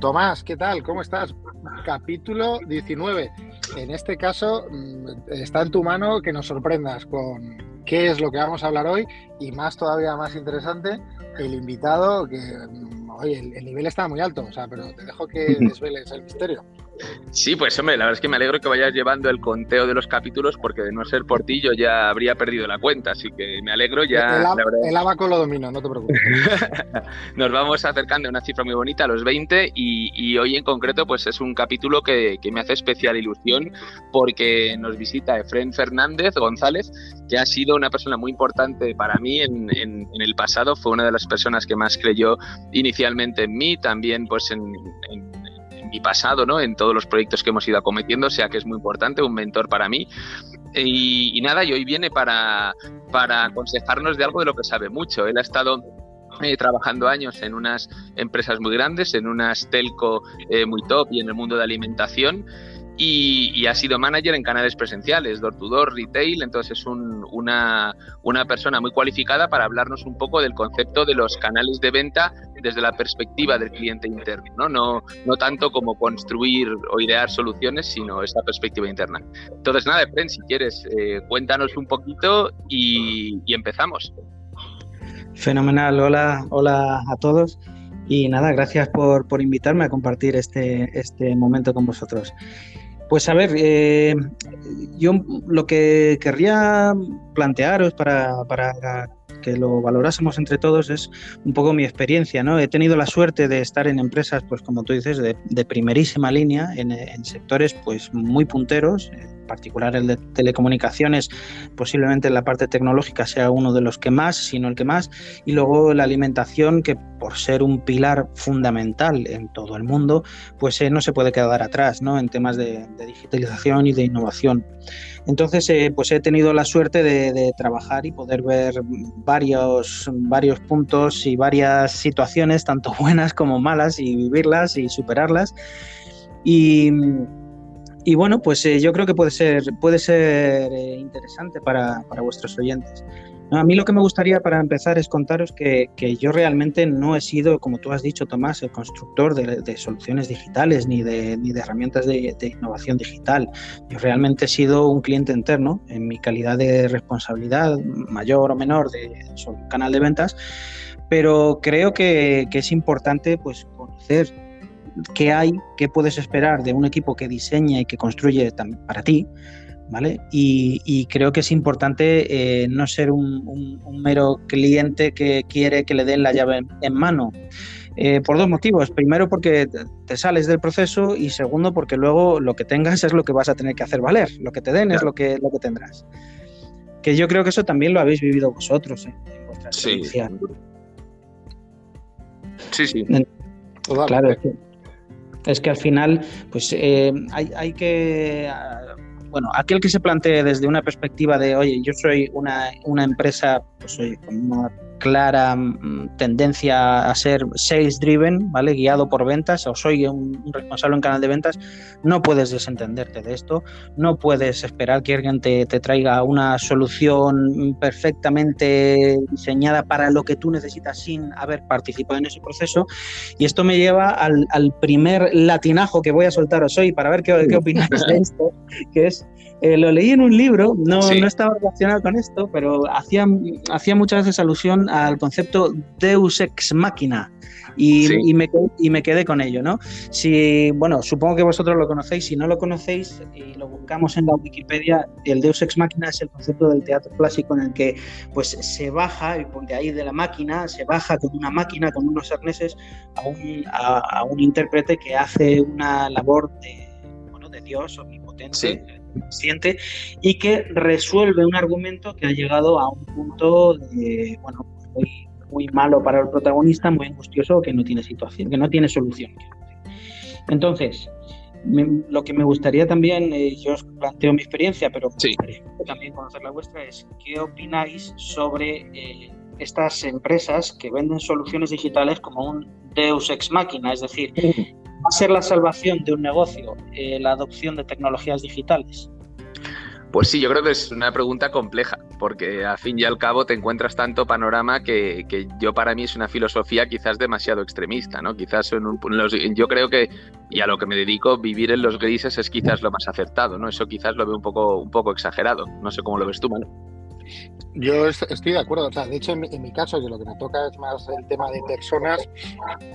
Tomás, ¿qué tal? ¿Cómo estás? Capítulo 19. En este caso, mm, está en tu mano que nos sorprendas con qué es lo que vamos a hablar hoy y más todavía más interesante, el invitado que, mm, oye, el, nivel está muy alto, o sea, pero te dejo que desveles el misterio. Sí, pues hombre, la verdad es que me alegro que vayas llevando el conteo de los capítulos porque de no ser por ti yo ya habría perdido la cuenta, así que me alegro ya. El, abaco lo domino, no te preocupes. Nos vamos acercando a una cifra muy bonita, a los 20, y, hoy en concreto pues es un capítulo que, me hace especial ilusión porque nos visita Efren Fernández González, que ha sido una persona muy importante para mí en, el pasado, fue una de las personas que más creyó inicialmente en mí, también pues en mi pasado, ¿no? En todos los proyectos que hemos ido acometiendo, o sea que es muy importante, un mentor para mí. Y, nada, y hoy viene para, para aconsejarnos de algo de lo que sabe mucho. Él ha estado eh, trabajando años en unas empresas muy grandes, en unas telco eh, muy top y en el mundo de alimentación y, ha sido manager en canales presenciales, door to door, retail, entonces es una, una, persona muy cualificada para hablarnos un poco del concepto de los canales de venta desde la perspectiva del cliente interno, no, no, no tanto como construir o idear soluciones, sino esa perspectiva interna. Entonces nada, Efren, si quieres, eh, cuéntanos un poquito y, y empezamos. Fenomenal, hola, hola a todos. Y nada, gracias por, por, invitarme a compartir este, este momento con vosotros. Pues a ver, eh, yo lo que querría plantearos para, para que lo valorásemos entre todos es un poco mi experiencia, ¿no? He tenido la suerte de estar en empresas, pues como tú dices, de, primerísima línea, en, en, sectores pues muy punteros, particular el de telecomunicaciones, posiblemente en la parte tecnológica sea uno de los que más, sino el que más, y luego la alimentación, que por ser un pilar fundamental en todo el mundo, pues eh, no se puede quedar atrás ¿no? en temas de, digitalización y de innovación. Entonces, eh, pues he tenido la suerte de, trabajar y poder ver varios, varios puntos y varias situaciones, tanto buenas como malas, y vivirlas y superarlas. Y, y bueno, pues eh, yo creo que puede ser, puede ser eh, interesante para, para, vuestros oyentes. a mí lo que me gustaría para empezar es contaros que, que, yo realmente no he sido, como tú has dicho, Tomás, el constructor de, de soluciones digitales ni de, ni de herramientas de, de, innovación digital. Yo realmente he sido un cliente interno en mi calidad de responsabilidad, mayor o menor, de un canal de ventas, pero creo que, que es importante pues, conocer qué hay, qué puedes esperar de un equipo que diseña y que construye para ti, ¿vale? Y, creo que es importante eh, no ser un, mero cliente que quiere que le den la llave en, mano. Eh, por dos motivos. Primero, porque te sales del proceso y segundo, porque luego lo que tengas es lo que vas a tener que hacer valer. Lo que te den es lo que, lo que tendrás. Que yo creo que eso también lo habéis vivido vosotros ¿eh? en vuestra experiencia. Sí, sí. Claro, es que al final, pues eh, hay, hay, que. Bueno, aquel que se plantee desde una perspectiva de, oye, yo soy una, una empresa, pues oye, con una clara mm, tendencia a ser sales driven, ¿vale? Guiado por ventas, o soy un, responsable en canal de ventas, no puedes desentenderte de esto, no puedes esperar que alguien te, traiga una solución perfectamente diseñada para lo que tú necesitas sin haber participado en ese proceso. Y esto me lleva al, primer latinajo que voy a soltaros hoy para ver qué, qué opináis de esto, que es eh, lo leí en un libro, no, no estaba relacionado con esto, pero hacía, hacía muchas veces alusión al concepto Deus ex machina. Y, y, me, y, me, quedé con ello, ¿no? Si, bueno, supongo que vosotros lo conocéis, si no lo conocéis y lo buscamos en la Wikipedia, el Deus ex machina es el concepto del teatro clásico en el que pues se baja, y de ahí de la máquina, se baja con una máquina, con unos arneses, a un, a, un intérprete que hace una labor de, bueno, de Dios omnipotente consciente y que resuelve un argumento que ha llegado a un punto de, bueno, muy, muy malo para el protagonista, muy angustioso, que no tiene situación, que no tiene solución. Entonces, lo que me gustaría también, eh, yo os planteo mi experiencia, pero también conocer la vuestra, es qué opináis sobre eh, estas empresas que venden soluciones digitales como un Deus ex machina, es decir, ¿Va a ser la salvación de un negocio eh, la adopción de tecnologías digitales? Pues sí, yo creo que es una pregunta compleja, porque al fin y al cabo te encuentras tanto panorama que, yo para mí es una filosofía quizás demasiado extremista, ¿no? Quizás en un, yo creo que, y a lo que me dedico, vivir en los grises es quizás lo más acertado, ¿no? Eso quizás lo veo un poco, un poco exagerado. No sé cómo lo ves tú, Manu. Yo estoy de acuerdo, o sea, de hecho en mi, caso, que lo que me toca es más el tema de personas,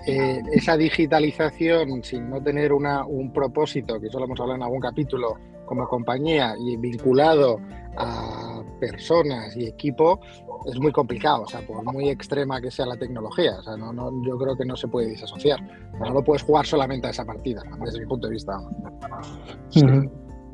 eh, esa digitalización sin no tener una, un propósito, que eso lo hemos hablado en algún capítulo, como compañía y vinculado a personas y equipo es muy complicado, o sea, por muy extrema que sea la tecnología, o sea, no, no, yo creo que no se puede disasociar, no lo puedes jugar solamente a esa partida, desde mi punto de vista.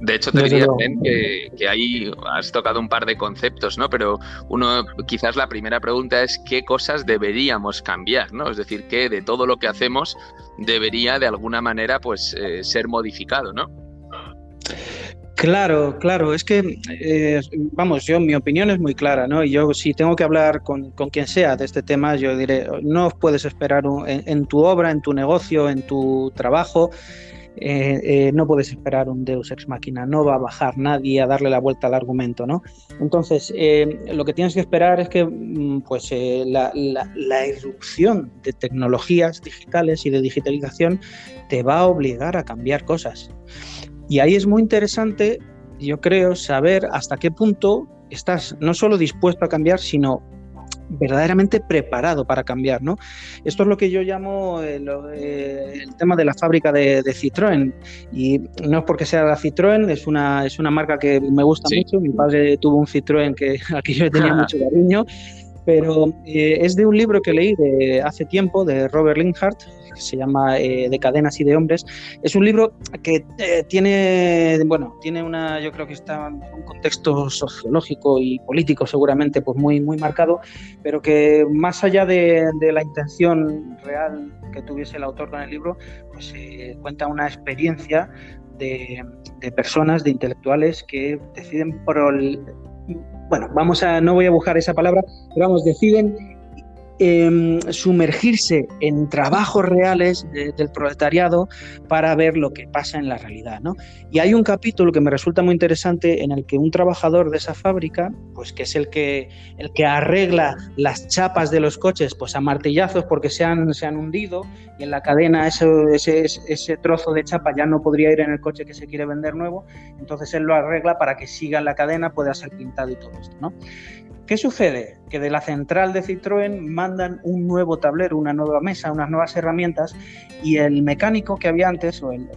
De hecho, te diría que, que, ahí has tocado un par de conceptos, ¿no? Pero uno, quizás la primera pregunta es qué cosas deberíamos cambiar, ¿no? Es decir, qué de todo lo que hacemos debería de alguna manera, pues, eh, ser modificado, ¿no? Claro, claro, es que, eh, vamos, yo, mi opinión es muy clara, ¿no? Y yo, si tengo que hablar con, quien sea de este tema, yo diré, no puedes esperar en, tu obra, en tu negocio, en tu trabajo, eh, eh, no puedes esperar un Deus ex machina, no va a bajar nadie a darle la vuelta al argumento, ¿no? Entonces, lo que tienes que esperar es que, mm, pues, la, la irrupción de tecnologías digitales y de digitalización te va a obligar a cambiar cosas. Y ahí es muy interesante, yo creo, saber hasta qué punto estás no solo dispuesto a cambiar, sino verdaderamente preparado para cambiar, ¿no? Esto es lo que yo llamo eh, eh, el, tema de la fábrica de, Citroën. Y no es porque sea la Citroën, es una, es una marca que me gusta mucho, mi padre tuvo un Citroën que aquí yo tenía mucho cariño, pero eh, es de un libro que leí de hace tiempo de Robert Linhart, que se llama eh, De cadenas y de hombres. Es un libro que eh, tiene, bueno, tiene una, yo creo que está en un contexto sociológico y político seguramente pues muy, muy marcado, pero que más allá de, la intención real que tuviese el autor con el libro, pues cuenta una experiencia de, personas, de intelectuales que deciden por el, bueno, vamos a, no voy a buscar esa palabra, pero vamos, deciden Em, sumergirse en trabajos reales del proletariado para ver lo que pasa en la realidad. ¿no? Y hay un capítulo que me resulta muy interesante en el que un trabajador de esa fábrica, pues que es el que, el que arregla las chapas de los coches pues a martillazos porque se han, se han hundido y en la cadena ese, ese, ese trozo de chapa ya no podría ir en el coche que se quiere vender nuevo, entonces él lo arregla para que siga en la cadena, pueda ser pintado y todo esto. ¿no? ¿Qué sucede? Que de la central de Citroën mandan un nuevo tablero, una nueva mesa, unas nuevas herramientas y el mecánico que había antes, o el,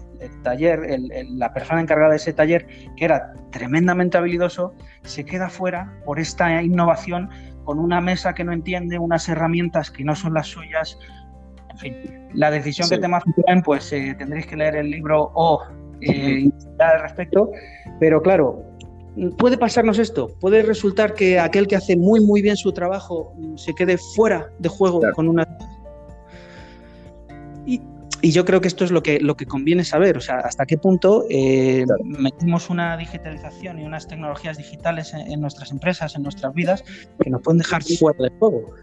taller, la persona encargada de ese taller, que era tremendamente habilidoso, se queda fuera por esta innovación con una mesa que no entiende, unas herramientas que no son las suyas. En fin, la decisión que toma Citroën, pues eh, tendréis que leer el libro o eh, al respecto, pero claro, puede pasarnos esto, puede resultar que aquel que hace muy muy bien su trabajo mm, se quede fuera de juego con una... Y, yo creo que esto es lo que, lo que conviene saber, o sea, hasta qué punto eh, metimos una digitalización y unas tecnologías digitales en, nuestras empresas, en nuestras vidas, que nos pueden dejar fuera de juego.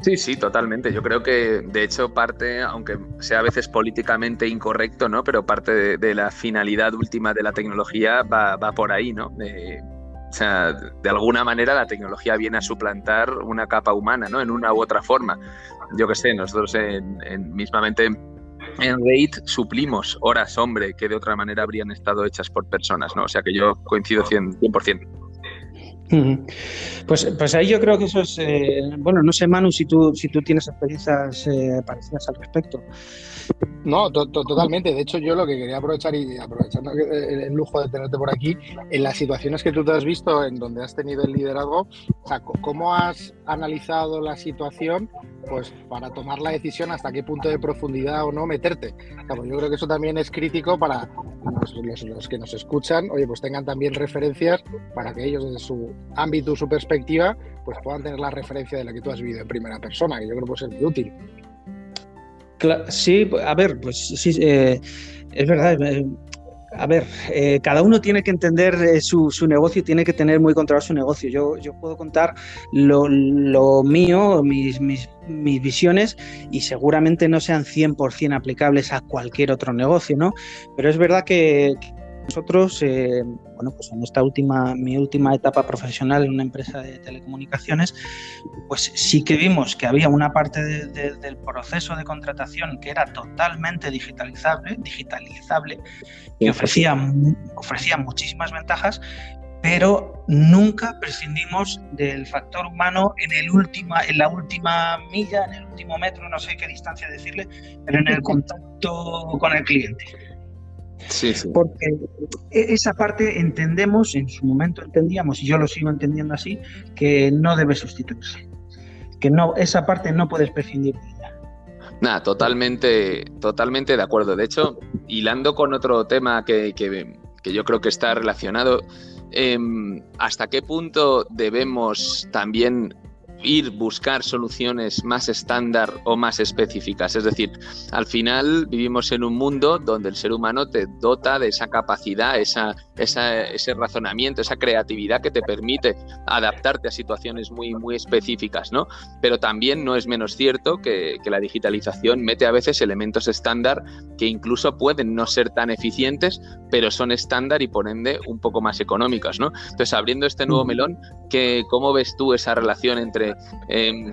Sí, sí, totalmente. Yo creo que, de hecho, parte, aunque sea a veces políticamente incorrecto, ¿no? Pero parte de, la finalidad última de la tecnología va, por ahí, ¿no? o sea, de alguna manera la tecnología viene a suplantar una capa humana, ¿no? En una u otra forma. Yo qué sé, nosotros en, mismamente en RAID suplimos horas hombre que de otra manera habrían estado hechas por personas, ¿no? O sea que yo coincido 100%. 100%. Pues, pues ahí yo creo que eso es, eh, bueno, no sé Manu si tú, si tú tienes experiencias eh, parecidas al respecto. No, totalmente. De hecho, yo lo que quería aprovechar y aprovechando el, lujo de tenerte por aquí, en las situaciones que tú te has visto en donde has tenido el liderazgo, o sea, ¿cómo has analizado la situación pues para tomar la decisión hasta qué punto de profundidad o no meterte? Pues yo creo que eso también es crítico para los, los, que nos escuchan, oye, pues tengan también referencias para que ellos desde su ámbito, su perspectiva, pues puedan tener la referencia de la que tú has vivido en primera persona, que yo creo que puede ser muy útil. Sí, a ver, pues sí, eh, es verdad. Eh, a ver, eh, cada uno tiene que entender su, su, negocio, tiene que tener muy controlado su negocio. Yo, yo puedo contar lo, lo mío, mis, mis, mis, visiones, y seguramente no sean 100% aplicables a cualquier otro negocio, ¿no? Pero es verdad que nosotros bueno, pues en esta última, mi última etapa profesional en una empresa de telecomunicaciones, pues sí que vimos que había una parte del proceso de contratación que era totalmente digitalizable, digitalizable que ofrecía, ofrecía muchísimas ventajas, pero nunca prescindimos del factor humano en, el última, en la última milla, en el último metro, no sé qué distancia decirle, pero en el contacto con el cliente. Sí, sí. Porque e, esa parte entendemos, en su momento entendíamos, y yo lo sigo entendiendo así, que no debe sustituirse. Que no, esa parte no puedes prescindir de ella. Nada, totalmente, totalmente de acuerdo. De hecho, hilando con otro tema que, que yo creo que está relacionado, Em, ¿Hasta qué punto debemos también ir buscar soluciones más estándar o más específicas. Es decir, al final vivimos en un mundo donde el ser humano te dota de esa capacidad, esa, ese razonamiento, esa creatividad que te permite adaptarte a situaciones muy, muy específicas, ¿no? Pero también no es menos cierto que, que la digitalización mete a veces elementos estándar que incluso pueden no ser tan eficientes, pero son estándar y por ende un poco más económicas, ¿no? Entonces, abriendo este nuevo melón, ¿qué, ¿cómo ves tú esa relación entre Em,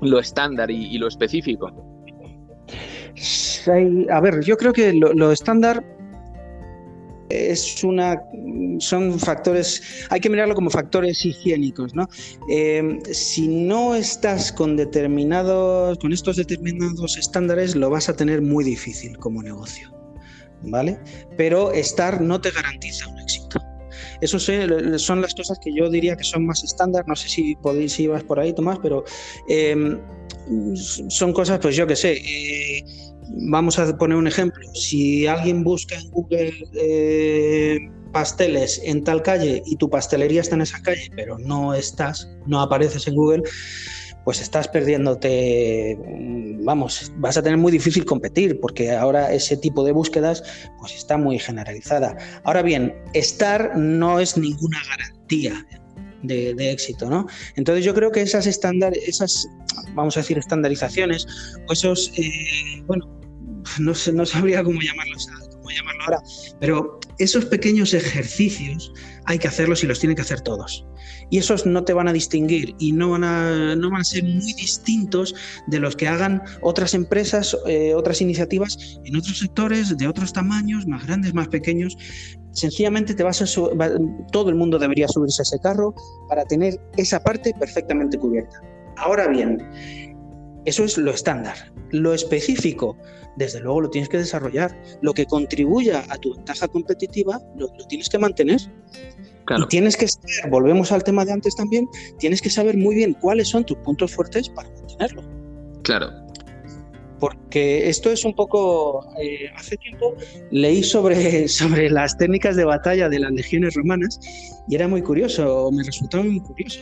lo estándar y, lo específico? a ver, yo creo que lo, estándar es una son factores hay que mirarlo como factores higiénicos no em, si no estás con determinados con estos determinados estándares lo vas a tener muy difícil como negocio vale pero estar no te garantiza un éxito eso son las cosas que yo diría que son más estándar. No sé si podéis si ibas por ahí, Tomás, pero em, son cosas, pues yo qué sé. Eh, vamos a poner un ejemplo. Si alguien busca en Google eh, pasteles en tal calle y tu pastelería está en esa calle, pero no estás, no apareces en Google, pues estás perdiéndote, vamos, vas a tener muy difícil competir porque ahora ese tipo de búsquedas pues está muy generalizada. Ahora bien, estar no es ninguna garantía de, éxito, ¿no? Entonces yo creo que esas estándar, esas, vamos a decir, estandarizaciones, o esos, eh, bueno, no, no sabría cómo llamarlos, llamarlo ahora, pero esos pequeños ejercicios hay que hacerlos y los tienen que hacer todos y esos no te van a distinguir y no van a, no van a ser muy distintos de los que hagan otras empresas, eh, otras iniciativas en otros sectores, de otros tamaños, más grandes, más pequeños. Sencillamente te vas todo el mundo debería subirse a ese carro para tener esa parte perfectamente cubierta. Ahora bien, eso es lo estándar. Lo específico, desde luego lo tienes que desarrollar. Lo que contribuya a tu ventaja competitiva, lo tienes que mantener. Y tienes que saber, volvemos al tema de antes también, tienes que saber muy bien cuáles son tus puntos fuertes para mantenerlo. Claro. Porque esto es un poco. Eh, hace tiempo leí sobre, sobre las técnicas de batalla de las legiones romanas y era muy curioso, me resultaba muy curioso.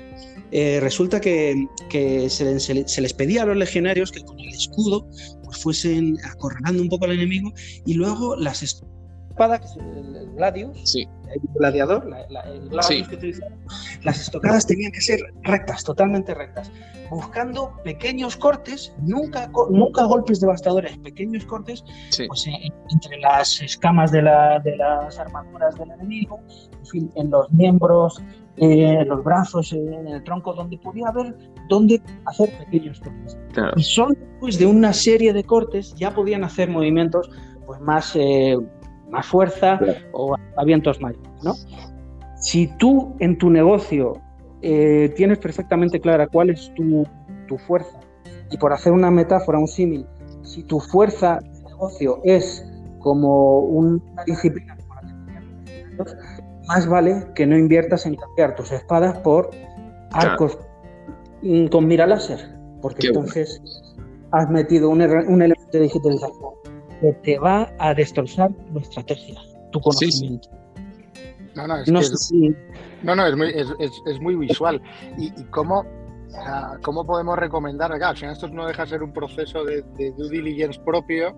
Eh, resulta que, que se, se, les pedía a los legionarios que con el escudo pues fuesen acorralando un poco al enemigo y luego las espadas, el gladius, sí. el gladiador, el gladiador que utilizaban, las estocadas tenían que ser rectas, totalmente rectas, buscando pequeños cortes, nunca, nunca golpes devastadores, pequeños cortes pues, entre las escamas de, de, las armaduras del enemigo, en, fin, en los miembros, eh, los brazos, en el tronco, donde podía haber donde hacer pequeños cortes. Y solo después de una serie de cortes ya podían hacer movimientos pues, más... Eh, más fuerza o a vientos mayores. ¿no? Si tú en tu negocio eh, tienes perfectamente clara cuál es tu, fuerza, y por hacer una metáfora, un símil, si tu fuerza de negocio es como una disciplina más vale que no inviertas en cambiar tus espadas por arcos con mira láser, porque entonces has metido un, un elemento de digitalización que te va a destrozar tu estrategia, tu conocimiento. No, no, es, no, no, es, muy, es, muy visual. ¿Y, cómo, cómo podemos recomendar? Claro, si esto no deja de ser un proceso de, due diligence propio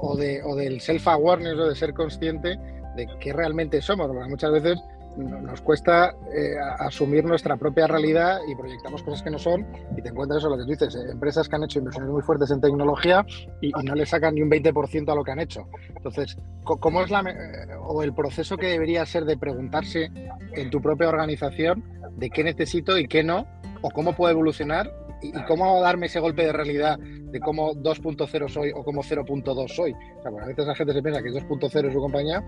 o, de, o del self-awareness o de ser consciente de qué realmente somos. Porque muchas veces nos cuesta eh, asumir nuestra propia realidad y proyectamos cosas que no son y te encuentras eso, lo que tú dices, eh, empresas que han hecho inversiones muy fuertes en tecnología y, no le sacan ni un 20% a lo que han hecho. Entonces, ¿cómo es la, eh, o el proceso que debería ser de preguntarse en tu propia organización de qué necesito y qué no, o cómo puedo evolucionar y, cómo darme ese golpe de realidad de cómo 2.0 soy o cómo 0.2 soy. O sea, a veces la gente se piensa que 2.0 es su compañía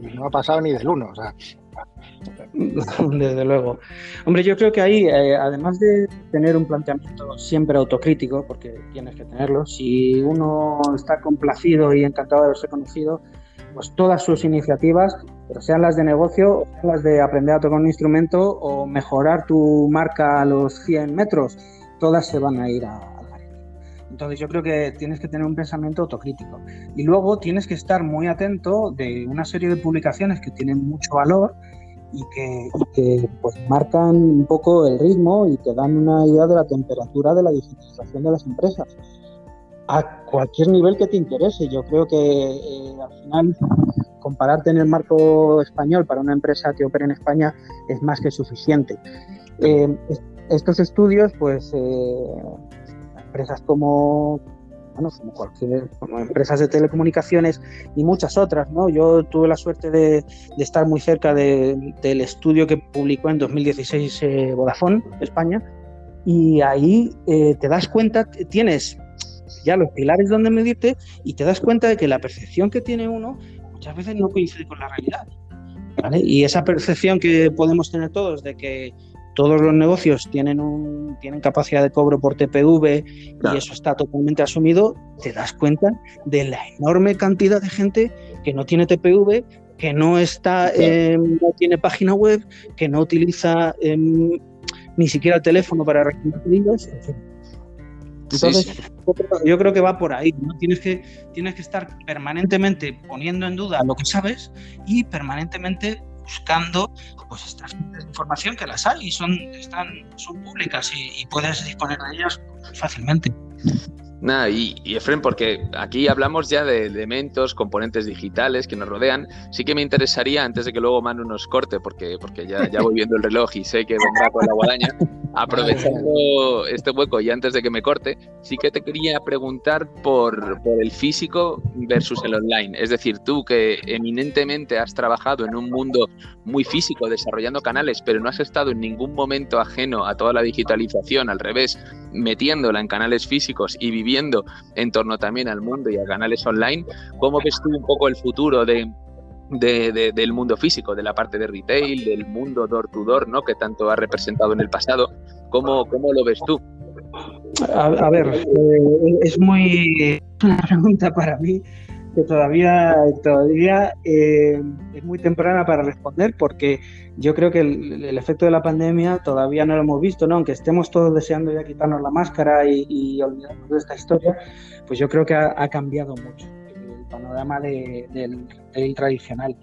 y no ha pasado ni del 1. O sea, Desde luego. Hombre, yo creo que ahí, eh, además de tener un planteamiento siempre autocrítico, porque tienes que tenerlo, si uno está complacido y encantado de haberse conocido, pues todas sus iniciativas, pero sean las de negocio, sean las de aprender a tocar un instrumento o mejorar tu marca a los 100 metros, todas se van a ir a, entonces yo creo que tienes que tener un pensamiento autocrítico. Y luego tienes que estar muy atento de una serie de publicaciones que tienen mucho valor y que, pues, marcan un poco el ritmo y te dan una idea de la temperatura de la digitalización de las empresas. A cualquier nivel que te interese. Yo creo que eh, al final compararte en el marco español para una empresa que opera en España es más que suficiente. Eh, estos estudios, pues eh, empresas como, bueno, como cualquier, como empresas de telecomunicaciones y muchas otras, ¿no? Yo tuve la suerte de, estar muy cerca del estudio que publicó en 2016 eh, Vodafone España y ahí eh, te das cuenta, tienes ya los pilares donde medirte y te das cuenta de que la percepción que tiene uno muchas veces no coincide con la realidad. Y esa percepción que podemos tener todos de que todos los negocios tienen, un, tienen capacidad de cobro por TPV y eso está totalmente asumido, te das cuenta de la enorme cantidad de gente que no tiene TPV, que no está, no tiene página web, que no utiliza em, ni siquiera el teléfono para recibir pedidos. Entonces, yo creo que va por ahí, ¿no? Tienes que, tienes que estar permanentemente poniendo en duda lo que sabes y permanentemente buscando pues estas información que las hay y son, están, son públicas y, puedes disponer de ellas fácilmente. Nada, y, y Efren, porque aquí hablamos ya de elementos, componentes digitales que nos rodean. Sí que me interesaría, antes de que luego Manu nos corte, porque, porque ya, ya voy viendo el reloj y sé que vendrá con la guadaña, aprovechando este hueco y antes de que me corte, sí que te quería preguntar por, por el físico versus el online. Es decir, tú que eminentemente has trabajado en un mundo muy físico, desarrollando canales, pero no has estado en ningún momento ajeno a toda la digitalización, al revés, metiéndola en canales físicos y viviendo en torno también al mundo y a canales online. ¿Cómo ves tú un poco el futuro de, del mundo físico, de la parte de retail, del mundo door to door, ¿no? que tanto ha representado en el pasado? ¿Cómo, cómo lo ves tú? A, ver, eh, es muy una pregunta para mí que todavía, todavía eh, es muy temprana para responder porque yo creo que el, efecto de la pandemia todavía no lo hemos visto, ¿no? Aunque estemos todos deseando ya quitarnos la máscara y, olvidarnos de esta historia, pues yo creo que ha, cambiado mucho panorama del, tradicional.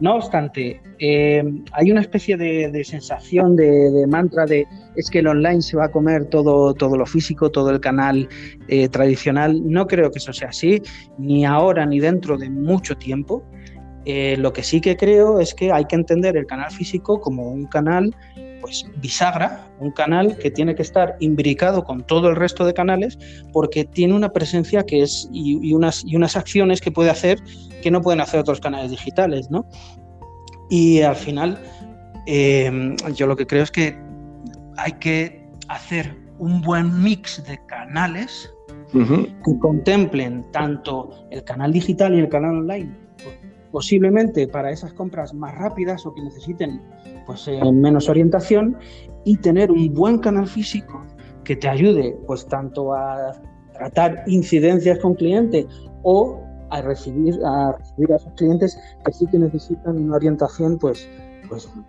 No obstante, eh, hay una especie de, sensación, de, mantra de es que el online se va a comer todo, todo lo físico, todo el canal eh, tradicional. No creo que eso sea así, ni ahora ni dentro de mucho tiempo. Eh, lo que sí que creo es que hay que entender el canal físico como un canal pues bisagra, un canal que tiene que estar imbricado con todo el resto de canales porque tiene una presencia que es y, unas, y unas acciones que puede hacer que no pueden hacer otros canales digitales, ¿no? Y al final eh, yo lo que creo es que hay que hacer un buen mix de canales que contemplen tanto el canal digital y el canal online posiblemente para esas compras más rápidas o que necesiten pues, eh, menos orientación y tener un buen canal físico que te ayude pues tanto a tratar incidencias con clientes o a recibir a recibir a esos clientes que sí que necesitan una orientación pues pues un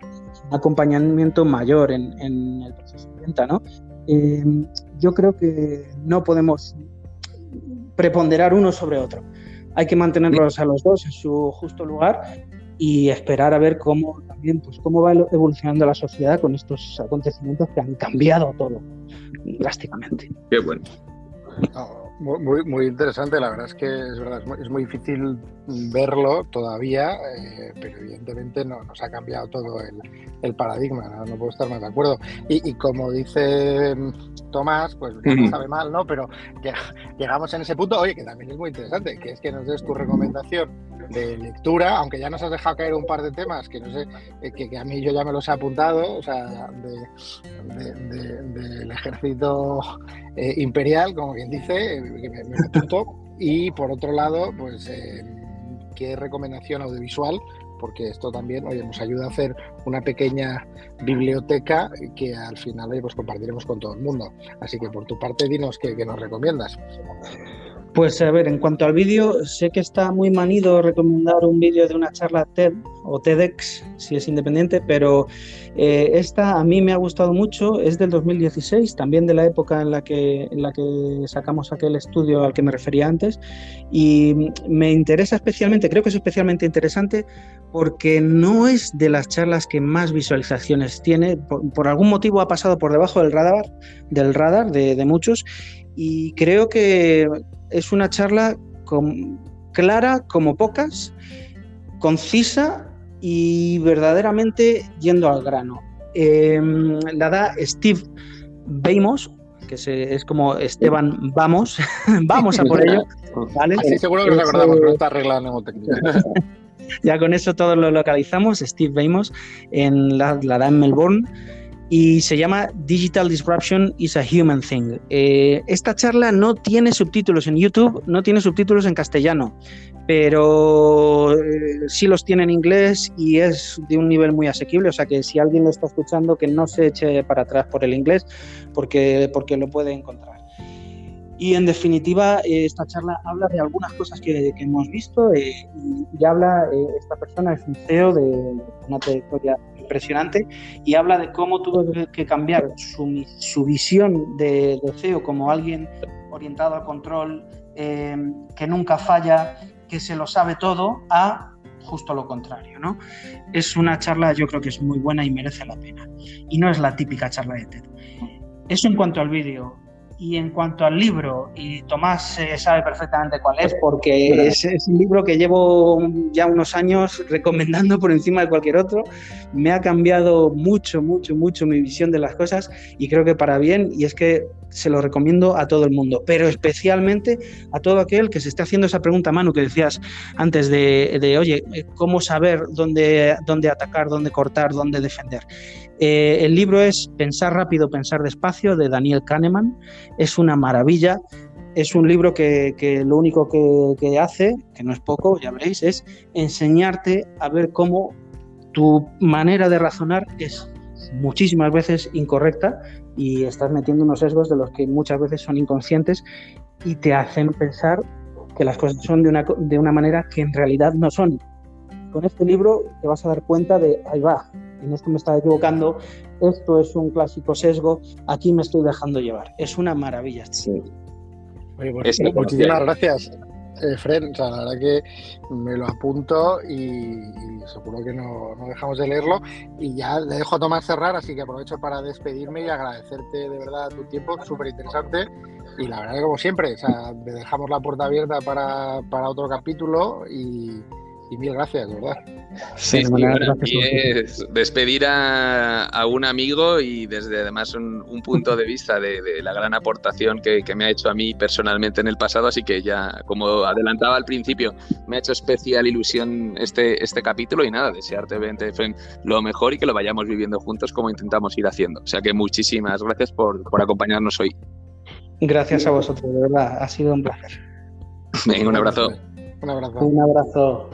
acompañamiento mayor en, el proceso de venta ¿no? Em, yo creo que no podemos preponderar uno sobre otro hay que mantenerlos a los dos en su justo lugar y esperar a ver cómo también pues cómo va evolucionando la sociedad con estos acontecimientos que han cambiado todo drásticamente. Qué bueno. Muy, muy interesante, la verdad es que es verdad, es muy, difícil verlo todavía, eh, pero evidentemente no, nos ha cambiado todo el, paradigma, ¿no? puedo estar más de acuerdo. Y, como dice mm, Tomás, pues no sabe mal, ¿no? Pero llegamos en ese punto, oye, que también es muy interesante, que es que nos des tu recomendación de lectura, aunque ya nos has dejado caer un par de temas que no sé, eh, que, a mí yo ya me los he apuntado, o sea, del ejército eh, imperial, como quien dice, que me, apunto. Y por otro lado, pues, eh, ¿qué recomendación audiovisual? Porque esto también oye, nos ayuda a hacer una pequeña biblioteca que al final pues, compartiremos con todo el mundo. Así que por tu parte, dinos qué, qué nos recomiendas. Pues a ver, en cuanto al vídeo, sé que está muy manido recomendar un vídeo de una charla TED o TEDx, si es independiente, pero eh, esta a mí me ha gustado mucho, es del 2016, también de la época en la, que, sacamos aquel estudio al que me refería antes, y me interesa especialmente, creo que es especialmente interesante porque no es de las charlas que más visualizaciones tiene, por, algún motivo ha pasado por debajo del radar, del radar de muchos, y creo que es una charla clara como pocas, concisa y verdaderamente yendo al grano. Em, la da Steve Vamos, que es como Esteban Vamos, vamos a por ello. ¿vale? Así seguro que nos acordamos que está arreglando Ya con eso todos lo localizamos, Steve Vamos, en la, la da en Melbourne y se llama Digital Disruption is a Human Thing. Eh, esta charla no tiene subtítulos en YouTube, no tiene subtítulos en castellano, pero eh, sí los tiene en inglés y es de un nivel muy asequible, o sea que si alguien lo está escuchando, que no se eche para atrás por el inglés, porque, porque lo puede encontrar. Y en definitiva, eh, esta charla habla de algunas cosas que, hemos visto y, y, habla, esta persona es un CEO de una trayectoria impresionante y habla de cómo tuvo que cambiar su, visión de, CEO como alguien orientado al control, em, que nunca falla, que se lo sabe todo, a justo lo contrario. ¿no? Es una charla, yo creo que es muy buena y merece la pena. Y no es la típica charla de TED. Eso en cuanto al vídeo. Y en cuanto al libro, y Tomás eh, sabe perfectamente cuál es, porque es, un libro que llevo ya unos años recomendando por encima de cualquier otro. Me ha cambiado mucho, mucho, mucho mi visión de las cosas y creo que para bien, y es que se lo recomiendo a todo el mundo, pero especialmente a todo aquel que se esté haciendo esa pregunta, Manu, que decías antes de, de oye, ¿cómo saber dónde, dónde atacar, dónde cortar, dónde defender? Eh, el libro es Pensar rápido, pensar despacio de Daniel Kahneman. Es una maravilla. Es un libro que, lo único que, hace, que no es poco, ya veréis, es enseñarte a ver cómo tu manera de razonar es muchísimas veces incorrecta y estás metiendo unos sesgos de los que muchas veces son inconscientes y te hacen pensar que las cosas son de una, de una manera que en realidad no son. Con este libro te vas a dar cuenta de, ahí va, en esto me estaba equivocando, esto es un clásico sesgo, aquí me estoy dejando llevar. Es una maravilla. Sí. Pues, muchísimas gracias, eh, Fred. la verdad que me lo apunto y, seguro que no, dejamos de leerlo. Y ya le dejo a Tomás cerrar, así que aprovecho para despedirme y agradecerte de verdad tu tiempo, súper interesante. Y la verdad que como siempre, o sea, dejamos la puerta abierta para, para otro capítulo y, y mil gracias, ¿verdad? Sí, es despedir a, un amigo y desde además un, punto de vista de, la gran aportación que, me ha hecho a mí personalmente en el pasado, así que ya, como adelantaba al principio, me ha hecho especial ilusión este, este capítulo y nada, desearte, lo mejor y que lo vayamos viviendo juntos como intentamos ir haciendo. O sea que muchísimas gracias por, por acompañarnos hoy. Gracias a vosotros, de verdad, ha sido un placer. Venga, un abrazo. Un abrazo. Un abrazo.